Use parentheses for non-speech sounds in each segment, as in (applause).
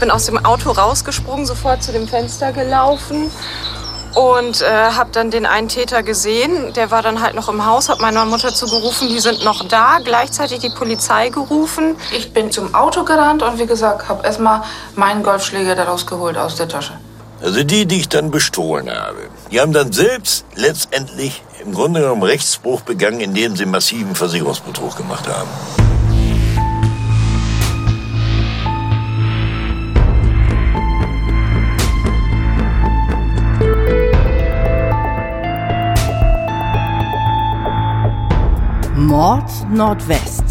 Bin aus dem Auto rausgesprungen, sofort zu dem Fenster gelaufen und äh, habe dann den einen Täter gesehen. Der war dann halt noch im Haus, habe meiner Mutter zugerufen, die sind noch da. Gleichzeitig die Polizei gerufen. Ich bin zum Auto gerannt und wie gesagt, habe erstmal meinen Golfschläger daraus geholt aus der Tasche. Also die, die ich dann bestohlen habe, die haben dann selbst letztendlich im Grunde genommen Rechtsbruch begangen, indem sie massiven Versicherungsbetrug gemacht haben. Mord Nordwest.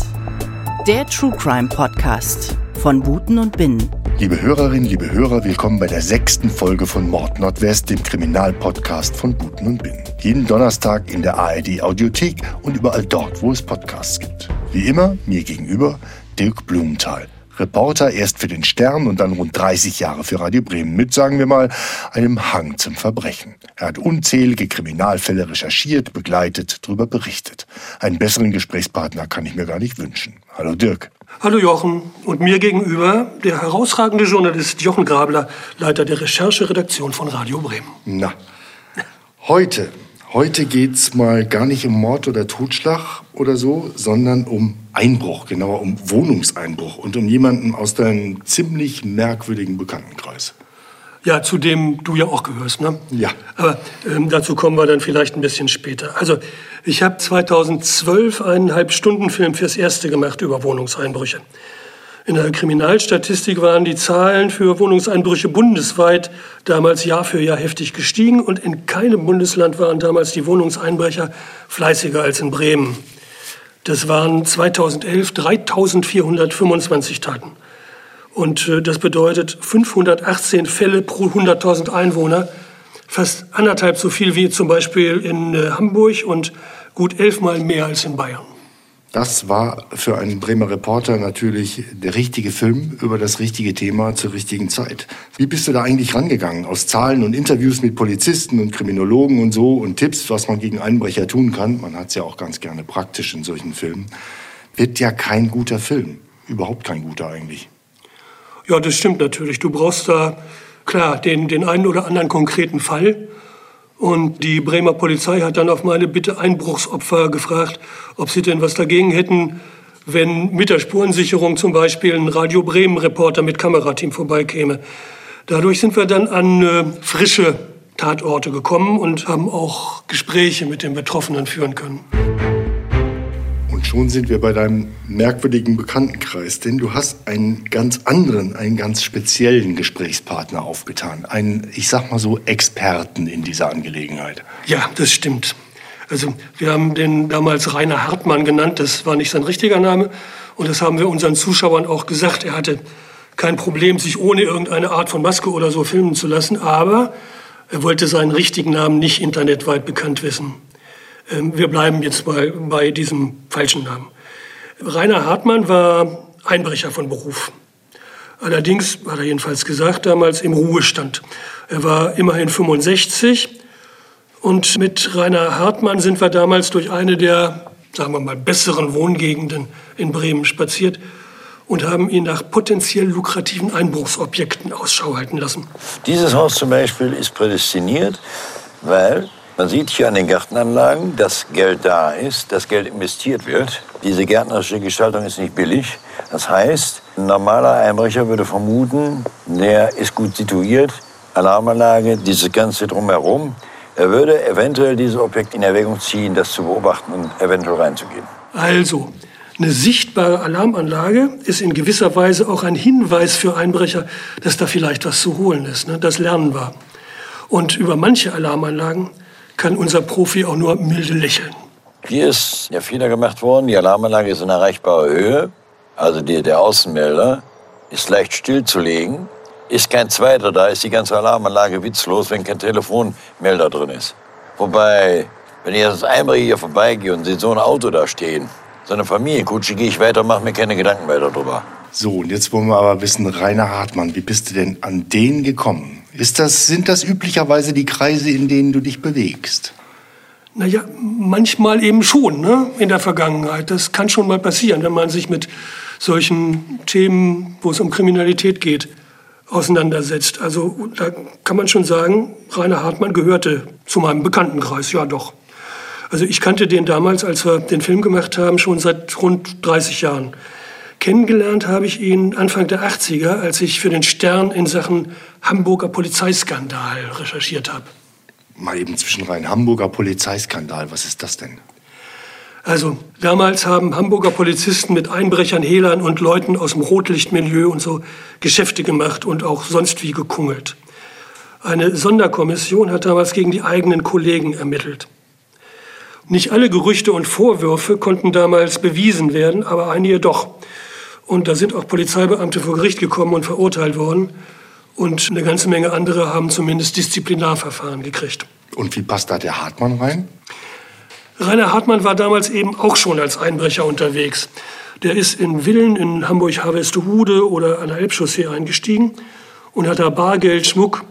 Der True Crime Podcast von Buten und Binnen. Liebe Hörerinnen, liebe Hörer, willkommen bei der sechsten Folge von Mord Nordwest, dem Kriminalpodcast von Buten und Binnen. Jeden Donnerstag in der ARD Audiothek und überall dort, wo es Podcasts gibt. Wie immer, mir gegenüber Dirk Blumenthal. Reporter erst für den Stern und dann rund 30 Jahre für Radio Bremen mit, sagen wir mal, einem Hang zum Verbrechen. Er hat unzählige Kriminalfälle recherchiert, begleitet, darüber berichtet. Einen besseren Gesprächspartner kann ich mir gar nicht wünschen. Hallo Dirk. Hallo Jochen und mir gegenüber der herausragende Journalist Jochen Grabler, Leiter der Rechercheredaktion von Radio Bremen. Na, heute Heute geht's mal gar nicht um Mord oder Totschlag oder so, sondern um Einbruch, genauer um Wohnungseinbruch und um jemanden aus deinem ziemlich merkwürdigen Bekanntenkreis. Ja, zu dem du ja auch gehörst, ne? Ja. Aber ähm, dazu kommen wir dann vielleicht ein bisschen später. Also, ich habe 2012 einen Halbstundenfilm fürs Erste gemacht über Wohnungseinbrüche. In der Kriminalstatistik waren die Zahlen für Wohnungseinbrüche bundesweit damals Jahr für Jahr heftig gestiegen und in keinem Bundesland waren damals die Wohnungseinbrecher fleißiger als in Bremen. Das waren 2011 3425 Taten. Und äh, das bedeutet 518 Fälle pro 100.000 Einwohner, fast anderthalb so viel wie zum Beispiel in äh, Hamburg und gut elfmal mehr als in Bayern. Das war für einen Bremer Reporter natürlich der richtige Film über das richtige Thema zur richtigen Zeit. Wie bist du da eigentlich rangegangen? Aus Zahlen und Interviews mit Polizisten und Kriminologen und so und Tipps, was man gegen Einbrecher tun kann, man hat es ja auch ganz gerne praktisch in solchen Filmen, wird ja kein guter Film. Überhaupt kein guter eigentlich. Ja, das stimmt natürlich. Du brauchst da, klar, den, den einen oder anderen konkreten Fall. Und die Bremer Polizei hat dann auf meine Bitte Einbruchsopfer gefragt, ob sie denn was dagegen hätten, wenn mit der Spurensicherung zum Beispiel ein Radio Bremen-Reporter mit Kamerateam vorbeikäme. Dadurch sind wir dann an äh, frische Tatorte gekommen und haben auch Gespräche mit den Betroffenen führen können. Schon sind wir bei deinem merkwürdigen Bekanntenkreis, denn du hast einen ganz anderen, einen ganz speziellen Gesprächspartner aufgetan. Einen, ich sag mal so, Experten in dieser Angelegenheit. Ja, das stimmt. Also wir haben den damals Rainer Hartmann genannt, das war nicht sein richtiger Name. Und das haben wir unseren Zuschauern auch gesagt. Er hatte kein Problem, sich ohne irgendeine Art von Maske oder so filmen zu lassen, aber er wollte seinen richtigen Namen nicht internetweit bekannt wissen. Ähm, wir bleiben jetzt mal bei diesem falschen Namen. Rainer Hartmann war Einbrecher von Beruf. Allerdings, hat er jedenfalls gesagt, damals im Ruhestand. Er war immerhin 65 und mit Rainer Hartmann sind wir damals durch eine der, sagen wir mal, besseren Wohngegenden in Bremen spaziert und haben ihn nach potenziell lukrativen Einbruchsobjekten Ausschau halten lassen. Dieses Haus zum Beispiel ist prädestiniert, weil man sieht hier an den Gartenanlagen, dass Geld da ist, dass Geld investiert wird. Diese gärtnerische Gestaltung ist nicht billig. Das heißt, ein normaler Einbrecher würde vermuten, der ist gut situiert, Alarmanlage, dieses Ganze drumherum. Er würde eventuell dieses Objekt in Erwägung ziehen, das zu beobachten und eventuell reinzugehen. Also, eine sichtbare Alarmanlage ist in gewisser Weise auch ein Hinweis für Einbrecher, dass da vielleicht was zu holen ist. Ne? Das lernen wir. Und über manche Alarmanlagen kann unser Profi auch nur milde lächeln. Hier ist der Fehler gemacht worden. Die Alarmanlage ist in erreichbarer Höhe. Also die, der Außenmelder ist leicht stillzulegen. Ist kein zweiter da, ist die ganze Alarmanlage witzlos, wenn kein Telefonmelder drin ist. Wobei, wenn ich als Einbrecher hier vorbeigehe und sehe so ein Auto da stehen, so eine Familienkutsche, gehe ich weiter, mache mir keine Gedanken weiter drüber. So, und jetzt wollen wir aber wissen, Rainer Hartmann, wie bist du denn an den gekommen? Ist das, sind das üblicherweise die Kreise, in denen du dich bewegst? Naja, manchmal eben schon, ne? in der Vergangenheit. Das kann schon mal passieren, wenn man sich mit solchen Themen, wo es um Kriminalität geht, auseinandersetzt. Also da kann man schon sagen, Rainer Hartmann gehörte zu meinem Bekanntenkreis, ja doch. Also ich kannte den damals, als wir den Film gemacht haben, schon seit rund 30 Jahren. Kennengelernt habe ich ihn Anfang der 80er, als ich für den Stern in Sachen Hamburger Polizeiskandal recherchiert habe. Mal eben zwischenrein. Hamburger Polizeiskandal, was ist das denn? Also damals haben Hamburger Polizisten mit Einbrechern, Hehlern und Leuten aus dem Rotlichtmilieu und so Geschäfte gemacht und auch sonst wie gekungelt. Eine Sonderkommission hat damals gegen die eigenen Kollegen ermittelt. Nicht alle Gerüchte und Vorwürfe konnten damals bewiesen werden, aber einige doch. Und da sind auch Polizeibeamte vor Gericht gekommen und verurteilt worden. Und eine ganze Menge andere haben zumindest Disziplinarverfahren gekriegt. Und wie passt da der Hartmann rein? Rainer Hartmann war damals eben auch schon als Einbrecher unterwegs. Der ist in Villen in Hamburg-Harvestehude oder an der Elbchaussee eingestiegen und hat da Bargeld, Schmuck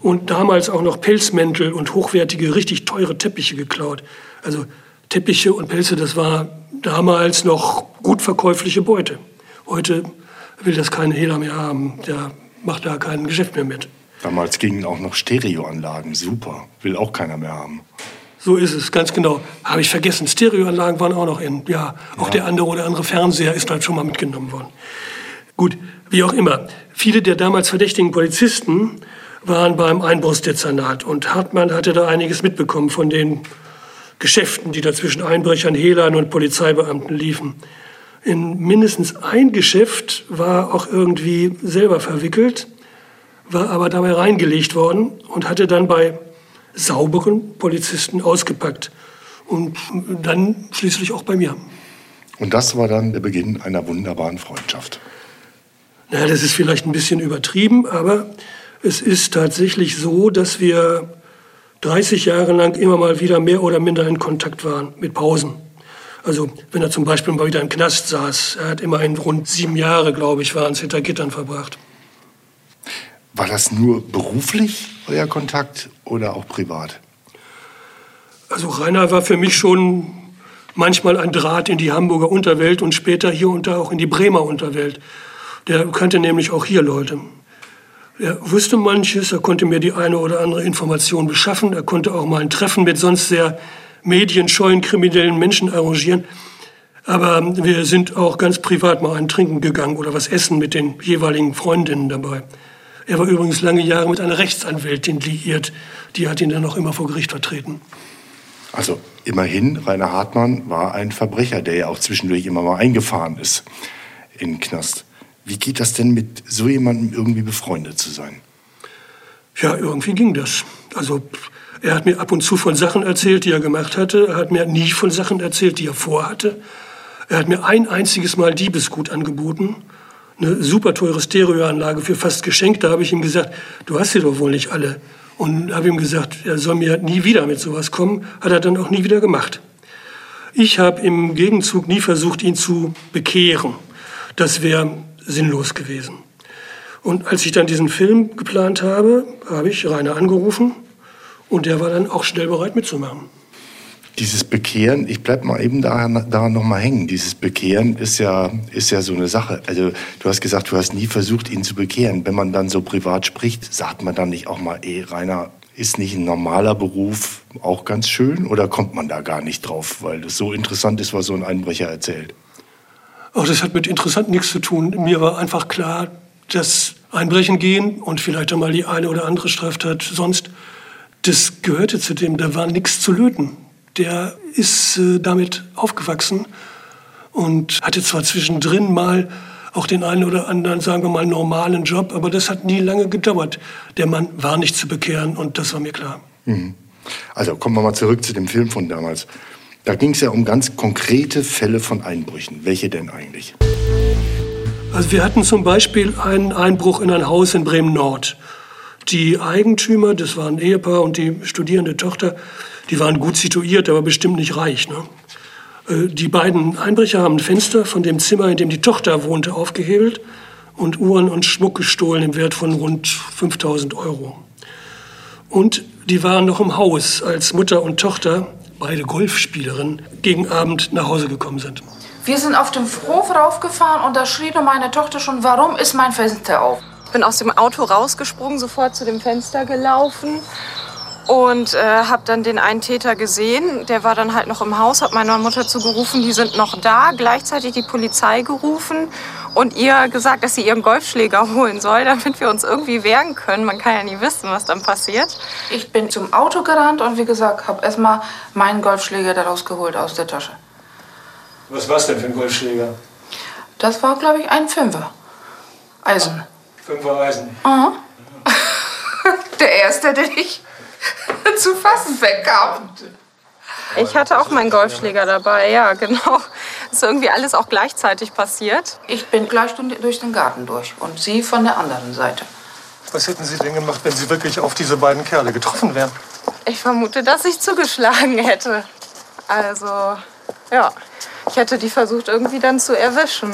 und damals auch noch Pelzmäntel und hochwertige, richtig teure Teppiche geklaut. Also Teppiche und Pelze, das war damals noch gut verkäufliche Beute. Heute will das kein Hehler mehr haben. Der macht da kein Geschäft mehr mit. Damals gingen auch noch Stereoanlagen. Super. Will auch keiner mehr haben. So ist es, ganz genau. Habe ich vergessen. Stereoanlagen waren auch noch in. Ja, auch ja. der andere oder andere Fernseher ist halt schon mal mitgenommen worden. Gut, wie auch immer. Viele der damals verdächtigen Polizisten waren beim Einbruchsdezernat und Hartmann hatte da einiges mitbekommen von den Geschäften, die da zwischen Einbrechern, Hehlern und Polizeibeamten liefen. In mindestens ein Geschäft war auch irgendwie selber verwickelt, war aber dabei reingelegt worden und hatte dann bei sauberen Polizisten ausgepackt. Und dann schließlich auch bei mir. Und das war dann der Beginn einer wunderbaren Freundschaft. Naja, das ist vielleicht ein bisschen übertrieben, aber es ist tatsächlich so, dass wir 30 Jahre lang immer mal wieder mehr oder minder in Kontakt waren, mit Pausen. Also wenn er zum Beispiel mal wieder im Knast saß, er hat immerhin rund sieben Jahre, glaube ich, waren es hinter Gittern verbracht. War das nur beruflich, euer Kontakt, oder auch privat? Also Rainer war für mich schon manchmal ein Draht in die Hamburger Unterwelt und später hier und da auch in die Bremer Unterwelt. Der kannte nämlich auch hier Leute. Er wusste manches, er konnte mir die eine oder andere Information beschaffen, er konnte auch mal ein Treffen mit sonst sehr medienscheuen kriminellen Menschen arrangieren. Aber wir sind auch ganz privat mal ein Trinken gegangen oder was essen mit den jeweiligen Freundinnen dabei. Er war übrigens lange Jahre mit einer Rechtsanwältin liiert. Die hat ihn dann auch immer vor Gericht vertreten. Also immerhin, Rainer Hartmann war ein Verbrecher, der ja auch zwischendurch immer mal eingefahren ist in den Knast. Wie geht das denn mit so jemandem irgendwie befreundet zu sein? Ja, irgendwie ging das. Also er hat mir ab und zu von Sachen erzählt, die er gemacht hatte. Er hat mir nie von Sachen erzählt, die er vorhatte. Er hat mir ein einziges Mal Diebesgut angeboten eine super teure Stereoanlage für fast geschenkt. Da habe ich ihm gesagt, du hast sie doch wohl nicht alle. Und habe ihm gesagt, er soll mir nie wieder mit sowas kommen. Hat er dann auch nie wieder gemacht. Ich habe im Gegenzug nie versucht, ihn zu bekehren. Das wäre sinnlos gewesen. Und als ich dann diesen Film geplant habe, habe ich Rainer angerufen und der war dann auch schnell bereit mitzumachen dieses Bekehren, ich bleib mal eben daran, daran noch mal hängen. Dieses Bekehren ist ja, ist ja so eine Sache. Also du hast gesagt, du hast nie versucht, ihn zu bekehren. Wenn man dann so privat spricht, sagt man dann nicht auch mal, ey, Rainer, ist nicht ein normaler Beruf auch ganz schön? Oder kommt man da gar nicht drauf, weil das so interessant ist, was so ein Einbrecher erzählt? Auch das hat mit interessant nichts zu tun. Mir war einfach klar, dass Einbrechen gehen und vielleicht einmal die eine oder andere Straftat sonst, das gehörte zu dem, da war nichts zu löten der ist äh, damit aufgewachsen und hatte zwar zwischendrin mal auch den einen oder anderen, sagen wir mal, normalen Job, aber das hat nie lange gedauert. Der Mann war nicht zu bekehren und das war mir klar. Mhm. Also kommen wir mal zurück zu dem Film von damals. Da ging es ja um ganz konkrete Fälle von Einbrüchen. Welche denn eigentlich? Also wir hatten zum Beispiel einen Einbruch in ein Haus in Bremen-Nord. Die Eigentümer, das waren Ehepaar und die studierende Tochter, die waren gut situiert, aber bestimmt nicht reich. Ne? Äh, die beiden Einbrecher haben ein Fenster von dem Zimmer, in dem die Tochter wohnte, aufgehebelt und Uhren und Schmuck gestohlen im Wert von rund 5000 Euro. Und die waren noch im Haus, als Mutter und Tochter, beide Golfspielerinnen, gegen Abend nach Hause gekommen sind. Wir sind auf dem Hof raufgefahren und da schrie meine Tochter schon, warum ist mein Fenster auf? Bin aus dem Auto rausgesprungen, sofort zu dem Fenster gelaufen und äh, habe dann den einen Täter gesehen. Der war dann halt noch im Haus, habe meiner Mutter zugerufen, die sind noch da. Gleichzeitig die Polizei gerufen und ihr gesagt, dass sie ihren Golfschläger holen soll, damit wir uns irgendwie wehren können. Man kann ja nie wissen, was dann passiert. Ich bin zum Auto gerannt und wie gesagt, habe erstmal meinen Golfschläger daraus geholt aus der Tasche. Was war es denn für ein Golfschläger? Das war, glaube ich, ein Fünfer. Eisen. Fünfer Eisen. Aha. (laughs) Der erste, den ich (laughs) zu fassen bekam. Ich hatte auch meinen Golfschläger dabei, ja, genau. Ist irgendwie alles auch gleichzeitig passiert. Ich bin gleich durch den Garten durch und sie von der anderen Seite. Was hätten Sie denn gemacht, wenn Sie wirklich auf diese beiden Kerle getroffen wären? Ich vermute, dass ich zugeschlagen hätte. Also, ja. Ich hätte die versucht, irgendwie dann zu erwischen.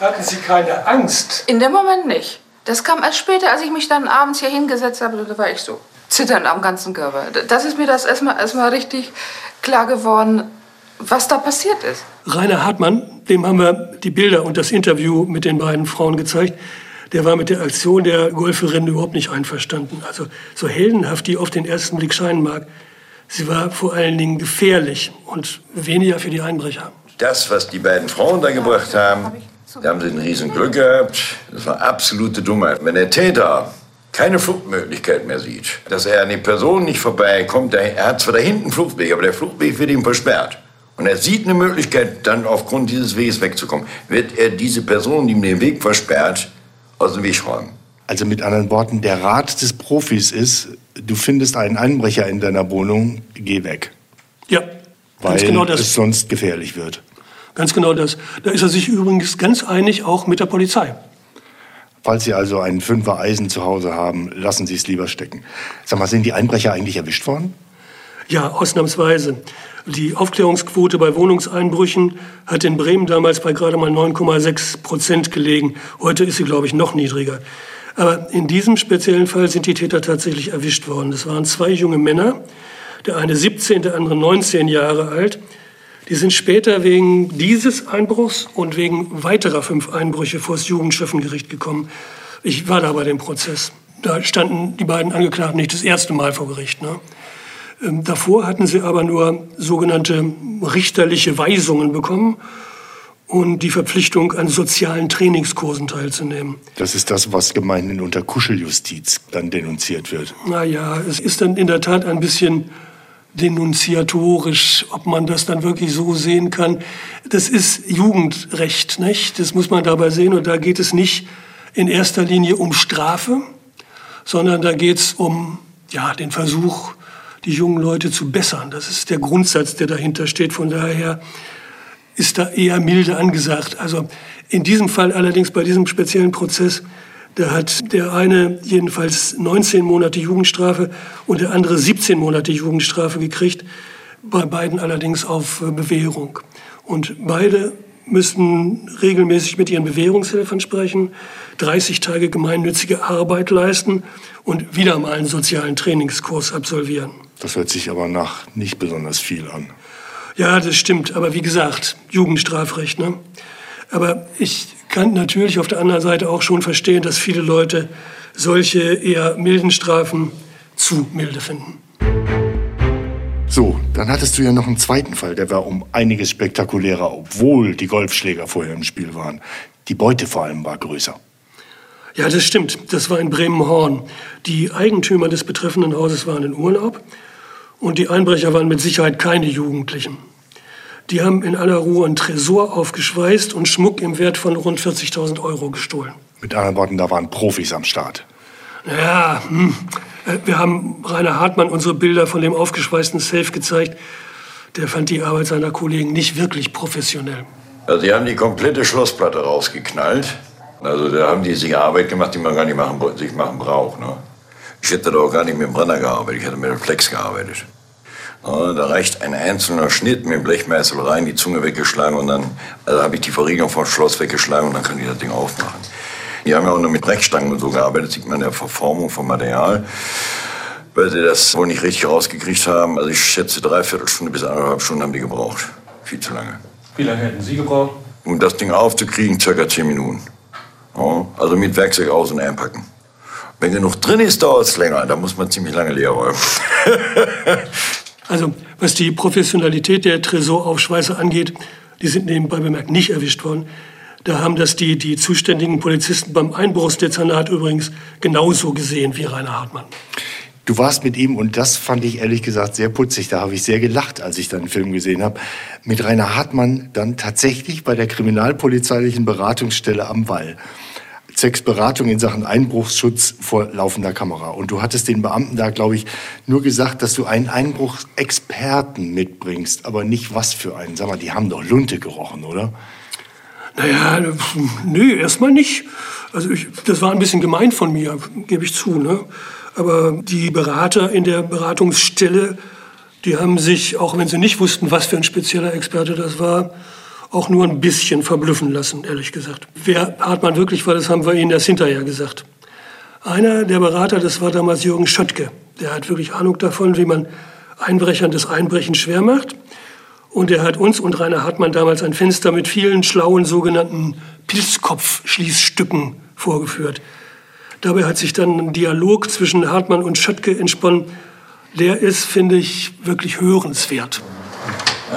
Hatten Sie keine Angst? In dem Moment nicht. Das kam erst später, als ich mich dann abends hier hingesetzt habe, da war ich so zitternd am ganzen Körper. Das ist mir das erstmal erstmal richtig klar geworden, was da passiert ist. Rainer Hartmann, dem haben wir die Bilder und das Interview mit den beiden Frauen gezeigt. Der war mit der Aktion der Golferin überhaupt nicht einverstanden. Also so heldenhaft die auf den ersten Blick scheinen mag, sie war vor allen Dingen gefährlich und weniger für die Einbrecher. Das, was die beiden Frauen da gebracht haben, da haben sie ein riesen Glück gehabt. Das war absolute Dummheit. Wenn der Täter keine Fluchtmöglichkeit mehr sieht, dass er an die Person nicht vorbeikommt, er hat zwar da hinten einen Fluchtweg, aber der Fluchtweg wird ihm versperrt. Und er sieht eine Möglichkeit, dann aufgrund dieses Weges wegzukommen. Wird er diese Person, die ihm den Weg versperrt, aus dem Weg räumen. Also mit anderen Worten, der Rat des Profis ist, du findest einen Einbrecher in deiner Wohnung, geh weg. Ja, weil genau das. es sonst gefährlich wird. Ganz genau das. Da ist er sich übrigens ganz einig, auch mit der Polizei. Falls Sie also einen Fünfer Eisen zu Hause haben, lassen Sie es lieber stecken. Sag mal, sind die Einbrecher eigentlich erwischt worden? Ja, ausnahmsweise. Die Aufklärungsquote bei Wohnungseinbrüchen hat in Bremen damals bei gerade mal 9,6 Prozent gelegen. Heute ist sie, glaube ich, noch niedriger. Aber in diesem speziellen Fall sind die Täter tatsächlich erwischt worden. Das waren zwei junge Männer, der eine 17, der andere 19 Jahre alt. Die sind später wegen dieses Einbruchs und wegen weiterer fünf Einbrüche vor das Jugendschöffengericht gekommen. Ich war da bei dem Prozess. Da standen die beiden Angeklagten nicht das erste Mal vor Gericht. Ne? Ähm, davor hatten sie aber nur sogenannte richterliche Weisungen bekommen und die Verpflichtung, an sozialen Trainingskursen teilzunehmen. Das ist das, was gemeinhin unter Kuscheljustiz dann denunziert wird. Naja, es ist dann in der Tat ein bisschen denunziatorisch, ob man das dann wirklich so sehen kann. Das ist Jugendrecht, nicht? Das muss man dabei sehen. Und da geht es nicht in erster Linie um Strafe, sondern da geht es um ja, den Versuch, die jungen Leute zu bessern. Das ist der Grundsatz, der dahinter steht. Von daher ist da eher milde angesagt. Also in diesem Fall allerdings bei diesem speziellen Prozess da hat der eine jedenfalls 19 Monate Jugendstrafe und der andere 17 Monate Jugendstrafe gekriegt, bei beiden allerdings auf äh, Bewährung. Und beide müssen regelmäßig mit ihren Bewährungshilfen sprechen, 30 Tage gemeinnützige Arbeit leisten und wieder mal einen sozialen Trainingskurs absolvieren. Das hört sich aber nach nicht besonders viel an. Ja, das stimmt. Aber wie gesagt, Jugendstrafrecht. Ne? Aber ich kann natürlich auf der anderen Seite auch schon verstehen, dass viele Leute solche eher milden Strafen zu milde finden. So, dann hattest du ja noch einen zweiten Fall, der war um einiges spektakulärer, obwohl die Golfschläger vorher im Spiel waren. Die Beute vor allem war größer. Ja, das stimmt. Das war in Bremen-Horn. Die Eigentümer des betreffenden Hauses waren in Urlaub und die Einbrecher waren mit Sicherheit keine Jugendlichen. Die haben in aller Ruhe einen Tresor aufgeschweißt und Schmuck im Wert von rund 40.000 Euro gestohlen. Mit anderen Worten, da waren Profis am Start. Ja, hm. Äh, wir haben Rainer Hartmann unsere Bilder von dem aufgeschweißten Safe gezeigt. Der fand die Arbeit seiner Kollegen nicht wirklich professionell. Also sie haben die komplette Schlossplatte rausgeknallt. Also da haben die sich Arbeit gemacht, die man gar nicht machen, sich machen braucht. Ne? Ich hätte da auch gar nicht mit dem Brenner gearbeitet, ich hätte mit dem Flex gearbeitet. Da reicht ein einzelner Schnitt mit dem Blechmeißel rein, die Zunge weggeschlagen und dann also habe ich die Verriegelung vom Schloss weggeschlagen und dann kann ich das Ding aufmachen. Die haben ja auch nur mit Brechstangen und so gearbeitet, sieht man in der Verformung vom Material, weil sie das wohl nicht richtig rausgekriegt haben. Also ich schätze, dreiviertel Stunde bis eineinhalb Stunden haben die gebraucht. Viel zu lange. Wie lange hätten Sie gebraucht? Um das Ding aufzukriegen, circa zehn Minuten. Ja, also mit Werkzeug aus- und einpacken. Wenn genug drin ist, dauert es länger. Da muss man ziemlich lange leer räumen. (laughs) Also, was die Professionalität der Tresoraufschweißer angeht, die sind nebenbei bemerkt nicht erwischt worden. Da haben das die, die zuständigen Polizisten beim Einbruchsdezernat übrigens genauso gesehen wie Rainer Hartmann. Du warst mit ihm, und das fand ich ehrlich gesagt sehr putzig, da habe ich sehr gelacht, als ich dann den Film gesehen habe, mit Rainer Hartmann dann tatsächlich bei der kriminalpolizeilichen Beratungsstelle am Wall. Zwecks Beratung in Sachen Einbruchsschutz vor laufender Kamera. Und du hattest den Beamten da, glaube ich, nur gesagt, dass du einen Einbruchsexperten mitbringst, aber nicht was für einen. Sag mal, die haben doch Lunte gerochen, oder? Naja, nö, erstmal nicht. Also ich, das war ein bisschen gemein von mir, gebe ich zu. Ne? Aber die Berater in der Beratungsstelle, die haben sich, auch wenn sie nicht wussten, was für ein spezieller Experte das war, auch nur ein bisschen verblüffen lassen, ehrlich gesagt. Wer Hartmann wirklich war, das haben wir Ihnen erst hinterher gesagt. Einer der Berater, das war damals Jürgen Schöttke. Der hat wirklich Ahnung davon, wie man Einbrechern das Einbrechen schwer macht. Und er hat uns und Rainer Hartmann damals ein Fenster mit vielen schlauen sogenannten Pilzkopfschließstücken vorgeführt. Dabei hat sich dann ein Dialog zwischen Hartmann und Schöttke entsponnen. Der ist, finde ich, wirklich hörenswert.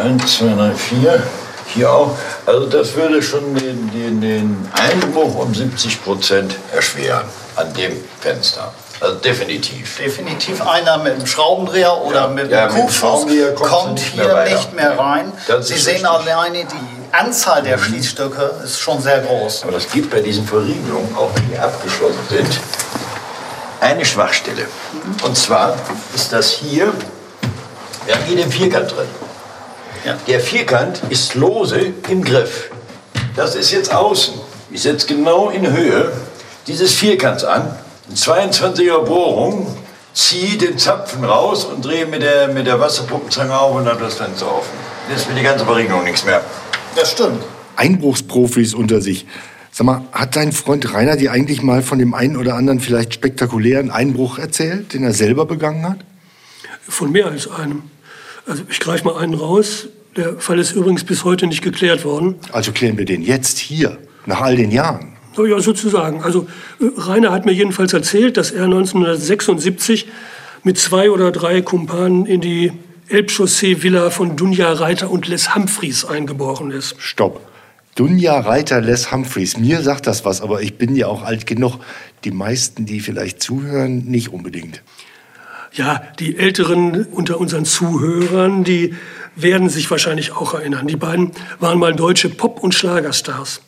Eins, zwei, drei, vier. Hier auch. Also das würde schon den, den, den Einbruch um 70 Prozent erschweren an dem Fenster. Also definitiv. Definitiv einer mit einem Schraubendreher oder Ja. mit Ja, einem dem Kuhfuß kommt mehr hier weiter. nicht mehr rein. Sie sehen richtig. alleine, die Anzahl der Schließstücke ist schon sehr groß. Aber das gibt bei diesen Verriegelungen, auch wenn die abgeschlossen sind, eine Schwachstelle. Und zwar ist das hier, wir haben hier den Vierkant drin. Ja. Der Vierkant ist lose im Griff. Das ist jetzt außen. Ich setze genau in Höhe dieses Vierkants an, eine 22er Bohrung, ziehe den Zapfen raus und drehe mit der, mit der Wasserpumpenzange auf und dann das Fenster offen. Das ist für die ganze Verriegelung nichts mehr. Das stimmt. Einbruchsprofis unter sich. Sag mal, hat dein Freund Rainer dir eigentlich mal von dem einen oder anderen vielleicht spektakulären Einbruch erzählt, den er selber begangen hat? Von mehr als einem. Also ich greife mal einen raus. Der Fall ist übrigens bis heute nicht geklärt worden. Also klären wir den jetzt hier, nach all den Jahren. Ja, sozusagen. Also äh, Rainer hat mir jedenfalls erzählt, dass er 1976 mit zwei oder drei Kumpanen in die Elbchaussee-Villa von Dunja Reiter und Les Humphreys eingebrochen ist. Stopp. Dunja Reiter Les Humphreys. Mir sagt das was, aber ich bin ja auch alt genug. Die meisten, die vielleicht zuhören, nicht unbedingt. Ja, die Älteren unter unseren Zuhörern, die werden sich wahrscheinlich auch erinnern. Die beiden waren mal deutsche Pop- und Schlagerstars.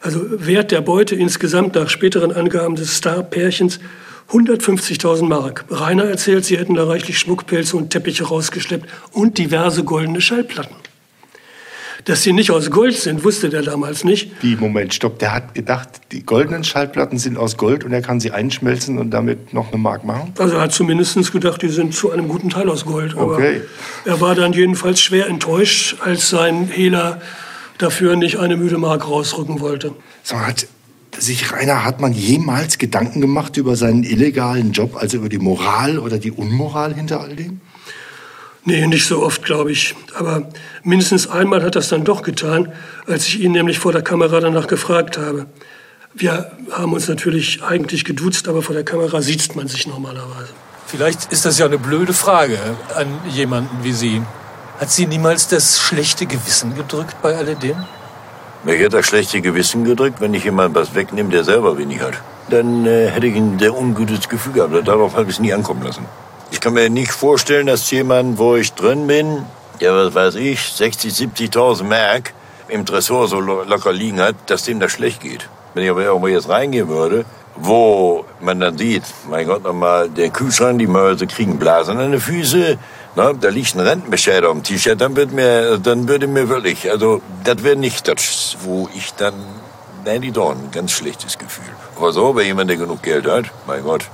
Also Wert der Beute insgesamt nach späteren Angaben des Starpärchens 150.000 Mark. Rainer erzählt, sie hätten da reichlich Schmuckpelze und Teppiche rausgeschleppt und diverse goldene Schallplatten. Dass sie nicht aus Gold sind, wusste der damals nicht. Wie, Moment, stopp. Der hat gedacht, die goldenen Schallplatten sind aus Gold und er kann sie einschmelzen und damit noch eine Mark machen? Also er hat zumindest gedacht, die sind zu einem guten Teil aus Gold. Aber Okay. er war dann jedenfalls schwer enttäuscht, als sein Hehler dafür nicht eine müde Mark rausrücken wollte. Mal, hat sich Rainer Hartmann jemals Gedanken gemacht über seinen illegalen Job, also über die Moral oder die Unmoral hinter all dem? Nee, nicht so oft, glaube ich. Aber mindestens einmal hat er es dann doch getan, als ich ihn nämlich vor der Kamera danach gefragt habe. Wir haben uns natürlich eigentlich geduzt, aber vor der Kamera sieht man sich normalerweise. Vielleicht ist das ja eine blöde Frage an jemanden wie Sie. Hat Sie niemals das schlechte Gewissen gedrückt bei alledem? Mich hätte das schlechte Gewissen gedrückt, wenn ich jemand was wegnehme, der selber wenig hat. Dann äh, hätte ich ein sehr ungutes Gefühl gehabt. Darauf habe ich es nie ankommen lassen. Ich kann mir nicht vorstellen, dass jemand, wo ich drin bin, der, was weiß ich, 60, 70.000 Mark im Tresor so lo- locker liegen hat, dass dem das schlecht geht. Wenn ich aber irgendwo jetzt reingehen würde, wo man dann sieht, mein Gott, nochmal, der Kühlschrank, die Mäuse kriegen Blasen an den Füßen, na, da liegt ein Rentenbescheid auf dem T-Shirt, dann dann würde mir wirklich, also, das wäre nicht das, wo ich dann, nein, die ein ganz schlechtes Gefühl. Aber so, bei jemand, der genug Geld hat, mein Gott,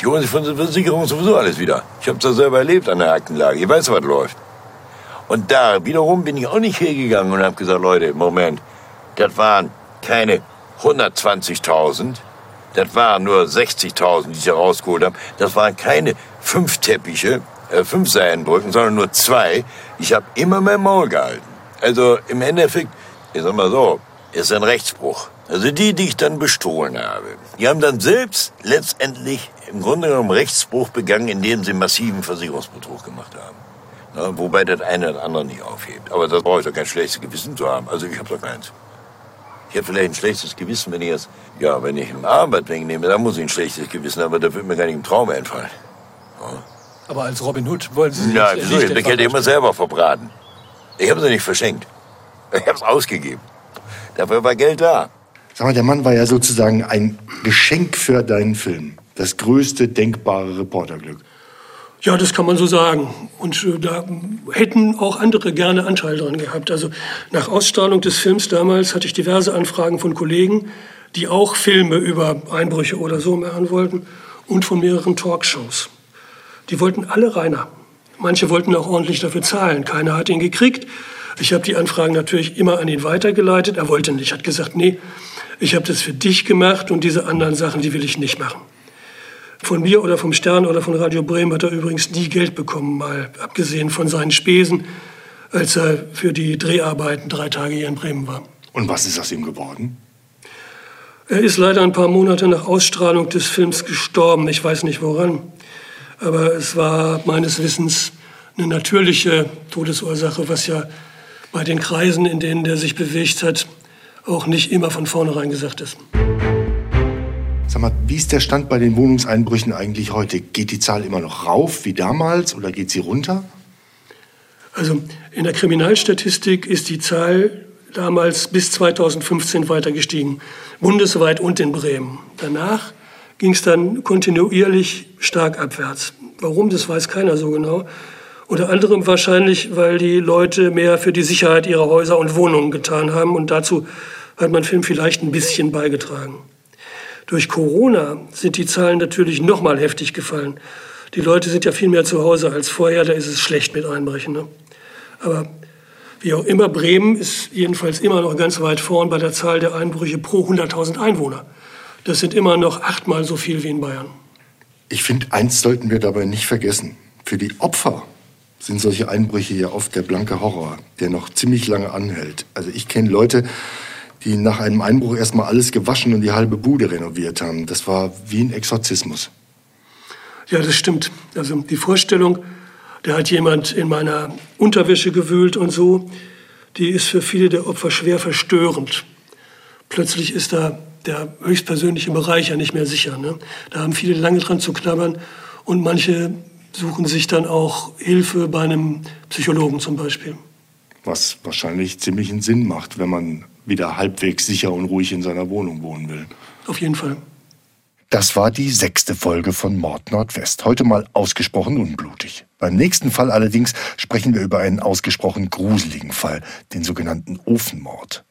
die holen sich von der Versicherung sowieso alles wieder. Ich habe das selber erlebt an der Aktenlage. Ich weiß, was läuft. Und da wiederum bin ich auch nicht hergegangen und habe gesagt, Leute, Moment, das waren keine 120.000, das waren nur 60.000, die ich da rausgeholt habe. Das waren keine fünf Teppiche, äh, fünf Seilenbrücken, sondern nur zwei. Ich habe immer mein Maul gehalten. Also im Endeffekt, ich sag mal so, ist ein Rechtsbruch. Also die, die ich dann bestohlen habe, die haben dann selbst letztendlich im Grunde genommen Rechtsbruch begangen, indem sie massiven Versicherungsbetrug gemacht haben. Na, wobei das eine oder andere nicht aufhebt. Aber da brauche ich doch kein schlechtes Gewissen zu haben. Also ich habe doch keins. Ich habe vielleicht ein schlechtes Gewissen, wenn ich jetzt, ja, wenn ich eine Arbeit wegnehme, dann muss ich ein schlechtes Gewissen haben, aber da wird mir gar nicht im Traum einfallen. Ja. Aber als Robin Hood wollen Sie sich Ja, nicht wieso? Ich Fall immer selber verbraten. Ich habe sie nicht verschenkt. Ich habe es ausgegeben. Dafür war Geld da. Sag mal, der Mann war ja sozusagen ein Geschenk für deinen Film. Das größte denkbare Reporterglück. Ja, das kann man so sagen. Und äh, da hätten auch andere gerne Anteil dran gehabt. Also nach Ausstrahlung des Films damals hatte ich diverse Anfragen von Kollegen, die auch Filme über Einbrüche oder so machen wollten und von mehreren Talkshows. Die wollten alle Rainer. Manche wollten auch ordentlich dafür zahlen. Keiner hat ihn gekriegt. Ich habe die Anfragen natürlich immer an ihn weitergeleitet. Er wollte nicht, hat gesagt, nee, ich habe das für dich gemacht und diese anderen Sachen, die will ich nicht machen. Von mir oder vom Stern oder von Radio Bremen hat er übrigens nie Geld bekommen, mal abgesehen von seinen Spesen, als er für die Dreharbeiten drei Tage hier in Bremen war. Und was ist aus ihm geworden? Er ist leider ein paar Monate nach Ausstrahlung des Films gestorben. Ich weiß nicht woran. Aber es war meines Wissens eine natürliche Todesursache, was ja bei den Kreisen, in denen der sich bewegt hat, auch nicht immer von vornherein gesagt ist. Sag mal, wie ist der Stand bei den Wohnungseinbrüchen eigentlich heute? Geht die Zahl immer noch rauf wie damals oder geht sie runter? Also in der Kriminalstatistik ist die Zahl damals bis 2015 weiter gestiegen, bundesweit und in Bremen. Danach ging es dann kontinuierlich stark abwärts. Warum, das weiß keiner so genau. Unter anderem wahrscheinlich, weil die Leute mehr für die Sicherheit ihrer Häuser und Wohnungen getan haben und dazu hat mein Film vielleicht ein bisschen beigetragen. Durch Corona sind die Zahlen natürlich noch mal heftig gefallen. Die Leute sind ja viel mehr zu Hause als vorher, da ist es schlecht mit Einbrechen. Ne? Aber wie auch immer, Bremen ist jedenfalls immer noch ganz weit vorn bei der Zahl der Einbrüche pro 100.000 Einwohner. Das sind immer noch achtmal so viel wie in Bayern. Ich finde, eins sollten wir dabei nicht vergessen. Für die Opfer sind solche Einbrüche ja oft der blanke Horror, der noch ziemlich lange anhält. Also ich kenne Leute, die nach einem Einbruch erstmal alles gewaschen und die halbe Bude renoviert haben. Das war wie ein Exorzismus. Ja, das stimmt. Also die Vorstellung, da hat jemand in meiner Unterwäsche gewühlt und so, die ist für viele der Opfer schwer verstörend. Plötzlich ist da der höchstpersönliche Bereich ja nicht mehr sicher. Ne? Da haben viele lange dran zu knabbern und manche suchen sich dann auch Hilfe bei einem Psychologen zum Beispiel. Was wahrscheinlich ziemlichen Sinn macht, wenn man wieder halbwegs sicher und ruhig in seiner Wohnung wohnen will. Auf jeden Fall. Das war die sechste Folge von Mord Nordwest. Heute mal ausgesprochen unblutig. Beim nächsten Fall allerdings sprechen wir über einen ausgesprochen gruseligen Fall, den sogenannten Ofenmord.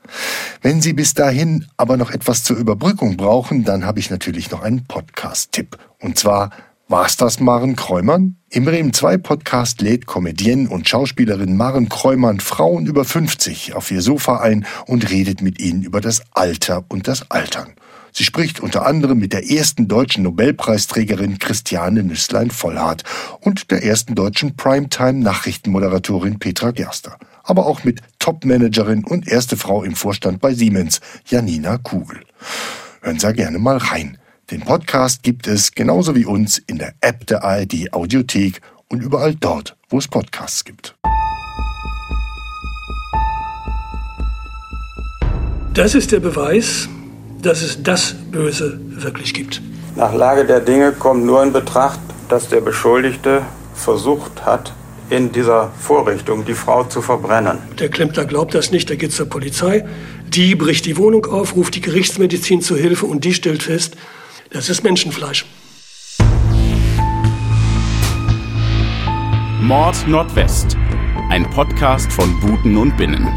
Wenn Sie bis dahin aber noch etwas zur Überbrückung brauchen, dann habe ich natürlich noch einen Podcast-Tipp. Und zwar War's das Maren Kräumann? Im Bremen 2 Podcast lädt Comedienne und Schauspielerin Maren Kräumann Frauen über 50 auf ihr Sofa ein und redet mit ihnen über das Alter und das Altern. Sie spricht unter anderem mit der ersten deutschen Nobelpreisträgerin Christiane Nüsslein-Vollhardt und der ersten deutschen Primetime-Nachrichtenmoderatorin Petra Gerster. Aber auch mit Top-Managerin und erste Frau im Vorstand bei Siemens, Janina Kugel. Hören Sie gerne mal rein. Den Podcast gibt es genauso wie uns in der App der ARD Audiothek und überall dort, wo es Podcasts gibt. Das ist der Beweis, dass es das Böse wirklich gibt. Nach Lage der Dinge kommt nur in Betracht, dass der Beschuldigte versucht hat, in dieser Vorrichtung die Frau zu verbrennen. Der Klempner glaubt das nicht, der geht zur Polizei. Die bricht die Wohnung auf, ruft die Gerichtsmedizin zu Hilfe und die stellt fest, das ist Menschenfleisch. Mord Nordwest. Ein Podcast von Buten und Binnen.